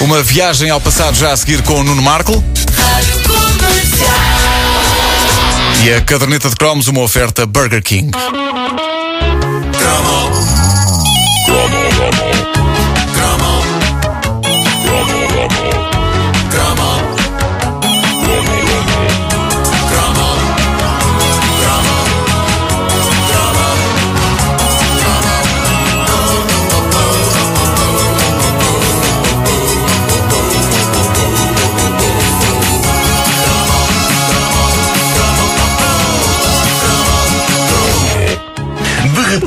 Uma viagem ao passado já a seguir com o Nuno Marco. E a caderneta de cromos, uma oferta Burger King. De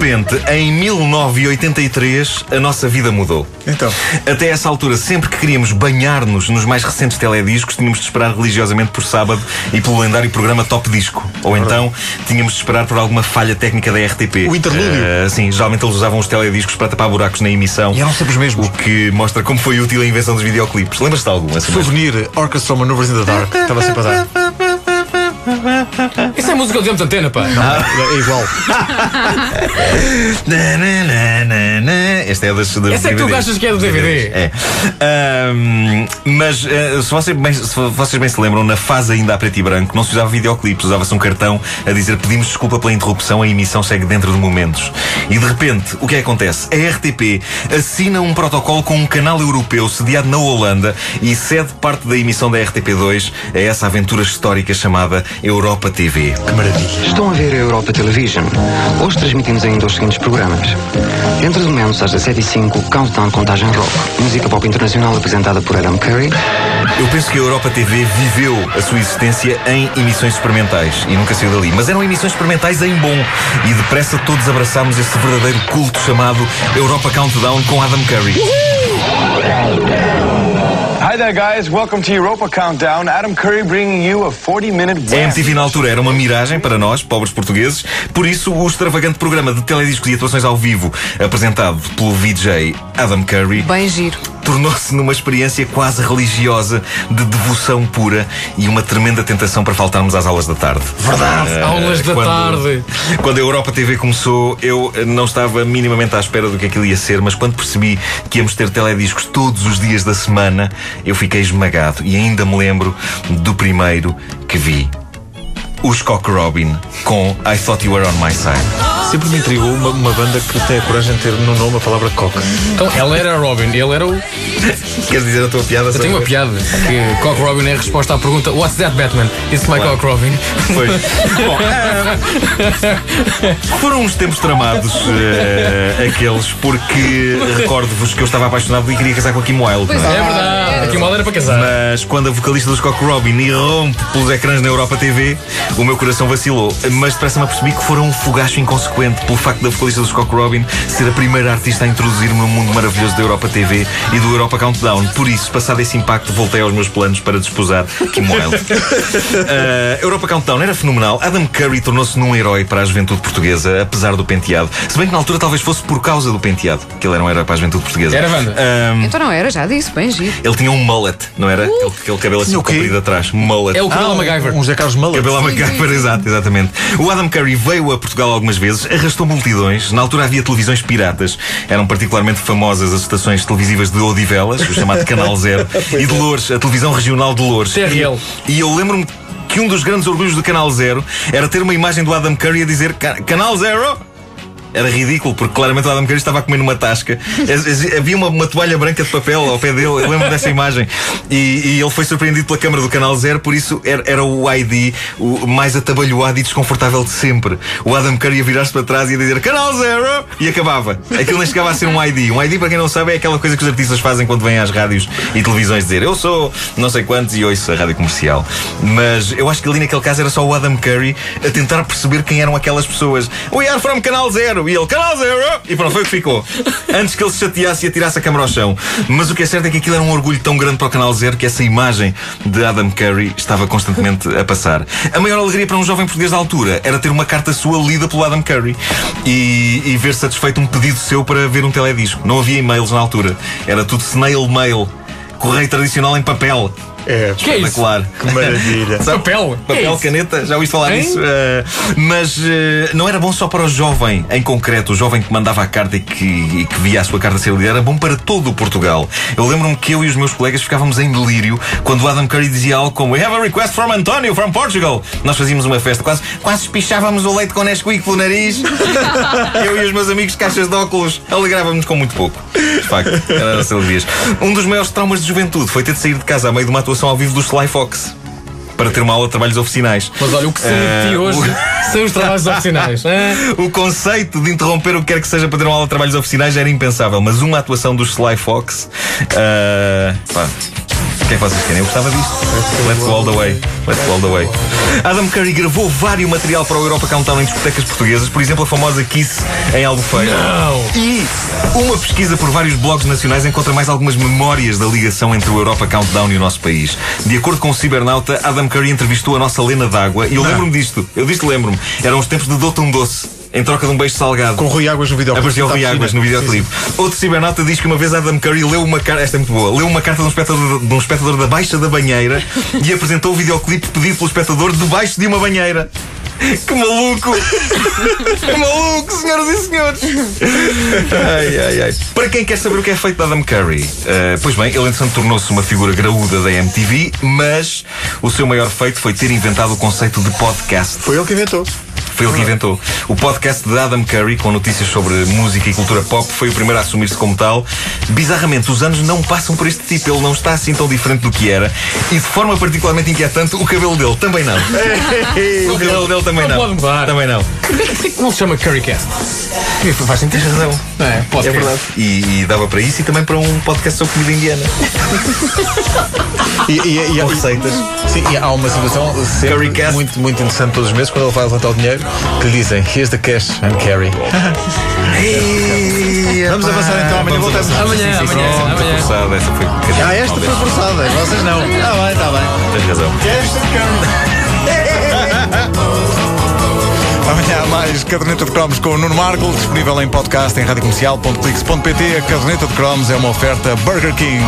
repente, em 1983, a nossa vida mudou. Então. Até essa altura, sempre que queríamos banhar-nos nos mais recentes telediscos, tínhamos de esperar religiosamente por sábado e pelo lendário programa Top Disco. Ou então, tínhamos de esperar por alguma falha técnica da RTP. O interlúdio. Eh, sim, geralmente eles usavam os telediscos para tapar buracos na emissão. E eram sempre os mesmos. O que mostra como foi útil a invenção dos videoclipes. Lembras-te de algum? Assim, Souvenir Orchestra Maneuvers in the Dark. Estava sempre a dar. Isso é música de antena, pá. É igual. Esta é das, das Essa é que tu achas que é do DVD. É. Ahm, mas eh, se, vocês bem, se vocês bem se lembram, na fase ainda a preto e branco, não se usava videoclipes, usava-se um cartão a dizer pedimos desculpa pela interrupção, a emissão segue dentro de momentos. E de repente, o que é que acontece? A RTP assina um protocolo com um canal europeu sediado na Holanda e cede parte da emissão da RTP2 a essa aventura histórica chamada Europa TV. Que maravilha. Estão a ver a Europa Television. Hoje transmitimos ainda os seguintes programas. Dentro de momentos, às 17h05, Countdown Contagem Rock. Música pop internacional apresentada por Adam Curry. Eu penso que a Europa TV viveu a sua existência em emissões experimentais e nunca saiu dali. Mas eram emissões experimentais em bom. E depressa todos abraçámos esse verdadeiro culto chamado Europa Countdown com Adam Curry. Hi there, guys. Welcome to Europa Countdown. Adam Curry bringing you a 40-minute A MTV na altura era uma miragem para nós, pobres portugueses, por isso o extravagante programa de telediscos e atuações ao vivo, apresentado pelo VJ Adam Curry, Bem giro. Tornou-se numa experiência quase religiosa de devoção pura e uma tremenda tentação para faltarmos às aulas da tarde. Verdade! Aulas da tarde. Quando a Europa TV começou, eu eh, não estava minimamente à espera do que aquilo ia ser, mas quando percebi que íamos ter telediscos todos os dias da semana, eu fiquei esmagado e ainda me lembro do primeiro que vi. Os Cock Robin com I Thought You Were On My Side. Sempre me intrigou uma, uma banda que tem a coragem de ter no nome a palavra coca. Então, ela era a Robin, ele era o. Queres dizer a tua piada? Eu tenho uma piada. Que Cock Robin é a resposta à pergunta: What's that, Batman? It's my Claro. Cock Robin. Pois. Bom, foram uns tempos tramados eh, aqueles, porque recordo-vos que eu estava apaixonado e queria casar com a Kim Wilde. Pois não é? É verdade. Aqui mal era para casar. Mas quando a vocalista dos Cock Robin irrompe pelos ecrãs na Europa TV, o meu coração vacilou. Mas depressa me apercebi que foram um fogacho inconsequente pelo facto da vocalista dos Cock Robin ser a primeira artista a introduzir-me no mundo maravilhoso da Europa TV e do Europa Countdown. Por isso, passado esse impacto, voltei aos meus planos para desposar Kim Wilde. Uh, Europa Countdown era fenomenal. Adam Curry tornou-se num herói para a juventude portuguesa, apesar do penteado. Se bem que na altura talvez fosse por causa do penteado que ele era um herói para a juventude portuguesa. Era, Wanda? Um, Então não era, já disse, bem giro. ele tinha um mullet, não era? Aquele, aquele cabelo assim comprido atrás. Mullet. É o cabelo MacGyver. Um Zé Carlos Mullet. Cabelo à MacGyver, exato, exatamente. O Adam Curry veio a Portugal algumas vezes, arrastou multidões. Na altura havia televisões piratas. Eram particularmente famosas as estações televisivas de Odivelas, o chamado Canal Zero, e de Loures, a televisão regional de Loures. TRL. E, e eu lembro-me que um dos grandes orgulhos do Canal Zero era ter uma imagem do Adam Curry a dizer "Ca- Canal Zero! Era ridículo, porque claramente o Adam Curry estava a comer numa tasca. Havia uma, uma toalha branca de papel ao pé dele, eu lembro dessa imagem. E, e ele foi surpreendido pela câmara do Canal Zero, por isso era, era o ID o mais atabalhoado e desconfortável de sempre. O Adam Curry ia virar-se para trás e ia dizer Canal Zero! E acabava. Aquilo nem chegava a ser um ID. Um ID, para quem não sabe, é aquela coisa que os artistas fazem quando vêm às rádios e televisões dizer eu sou não sei quantos e ouço a rádio comercial. Mas eu acho que ali naquele caso era só o Adam Curry a tentar perceber quem eram aquelas pessoas. We are from Canal Zero! E ele, Canal Zero! E pronto, foi o que ficou. Antes que ele se chateasse e atirasse a câmara ao chão. Mas o que é certo é que aquilo era um orgulho tão grande para o Canal Zero que essa imagem de Adam Curry estava constantemente a passar. A maior alegria para um jovem português da altura era ter uma carta sua lida pelo Adam Curry e, e ver satisfeito um pedido seu para ver um teledisco. Não havia e-mails na altura. Era tudo snail mail. Correio tradicional em papel. É, Que é? Espetacular. que maravilha. Papel? É Papel, isso? caneta, já ouviste falar Hein? disso? Eh, mas eh, não era bom só para o jovem, em concreto, o jovem que mandava a carta e que, e que via a sua carta ser lida, era bom para todo o Portugal. Eu lembro-me que eu e os meus colegas ficávamos em delírio quando o Adam Curry dizia algo como We have a request from António, from Portugal. Nós fazíamos uma festa, quase, quase espichávamos o leite com Nesquik pelo nariz. eu e os meus amigos caixas de óculos alegrávamos com muito pouco. De facto, era alegrias. Um dos maiores traumas de juventude foi ter de sair de casa a meio de uma atuação ao vivo do Sly Fox. Para ter uma aula de trabalhos oficinais. Mas olha, o que saiu de ti Eh, hoje são os trabalhos oficinais. O conceito de interromper o que quer que seja para ter uma aula de trabalhos oficinais era impensável, mas uma atuação dos Sly Fox. ah, pá, o que é que vocês querem? Eu gostava disto. Let's go all the way. Let's go all the way. Adam Curry gravou vários material para o Europa Countdown em discotecas portuguesas, por exemplo, a famosa Kiss em Albufeira. Não. E uma pesquisa por vários blogs nacionais encontra mais algumas memórias da ligação entre o Europa Countdown e o nosso país. De acordo com o cibernauta, Adam Curry entrevistou a nossa Lena d'Água e eu lembro-me disto. Eu disto lembro-me. Eram os tempos de Dou-te um doce. Em troca de um beijo salgado. Com Rui Águas no videoclipe. Apareceu Rui Águas no videoclipe. Outro cibernauta diz que uma vez Adam Curry leu uma carta. Esta é muito boa. Leu uma carta de um espectador, de um espectador da Baixa da Banheira e apresentou o videoclipe pedido pelo espectador debaixo de uma banheira. Que maluco! que maluco, senhoras e senhores! Ai, ai, ai. Para quem quer saber o que é feito de Adam Curry, eh, pois bem, ele entretanto tornou-se uma figura graúda da MTV, mas o seu maior feito foi ter inventado o conceito de podcast. Foi ele que inventou. Foi ele que inventou. O podcast de Adam Curry, com notícias sobre música e cultura pop, foi o primeiro a assumir-se como tal. Bizarramente, os anos não passam por este tipo. Ele não está assim tão diferente do que era. E de forma particularmente inquietante, o cabelo dele também não. o cabelo dele também Não não. Pode mudar. Também não. Se chama Currycast. Faz sentido. Tens razão. É, pode É verdade. E, e dava para isso e também para um podcast sobre comida indiana. E, e, e, e- receitas. Sim, e há uma situação sempre Currycast. muito, muito interessante todos os meses quando ele vai levantar o dinheiro que lhe dizem Here's the cash and carry. Vamos avançar então, amanhã voltamos. Amanhã, Sim, sim, sim. amanhã, foi amanhã. forçada, essa foi. Ah, esta foi forçada, vocês não. Está bem, está bem. Tens razão. Amanhã há mais Caderneta de Cromos com o Nuno Marco, disponível em podcast em radiocomercial.clix.pt. A Caderneta de Cromos é uma oferta Burger King.